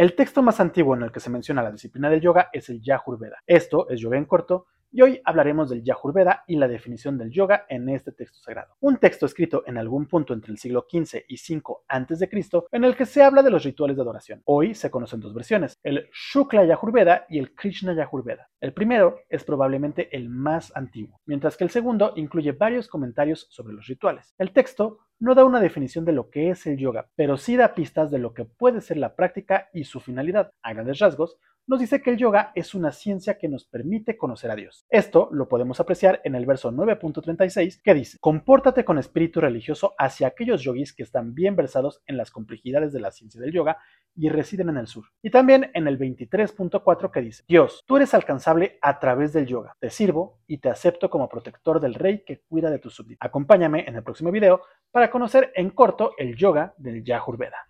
El texto más antiguo en el que se menciona la disciplina del yoga es el Yajurveda. Esto es yoga en corto y hoy hablaremos del Yajurveda y la definición del yoga en este texto sagrado. Un texto escrito en algún punto entre el siglo XV y V a.C., en el que se habla de los rituales de adoración. Hoy se conocen dos versiones, el Shukla Yajurveda y el Krishna Yajurveda. El primero es probablemente el más antiguo, mientras que el segundo incluye varios comentarios sobre los rituales. El texto no da una definición de lo que es el yoga, pero sí da pistas de lo que puede ser la práctica y su finalidad. A grandes rasgos, nos dice que el yoga es una ciencia que nos permite conocer a Dios. Esto lo podemos apreciar en el verso 9.36 que dice, compórtate con espíritu religioso hacia aquellos yogis que están bien versados en las complejidades de la ciencia del yoga y residen en el sur. Y también en el 23.4 que dice, Dios, tú eres alcanzable a través del yoga, te sirvo y te acepto como protector del rey que cuida de tus súbditos. Acompáñame en el próximo video para conocer en corto el yoga del Yajurveda.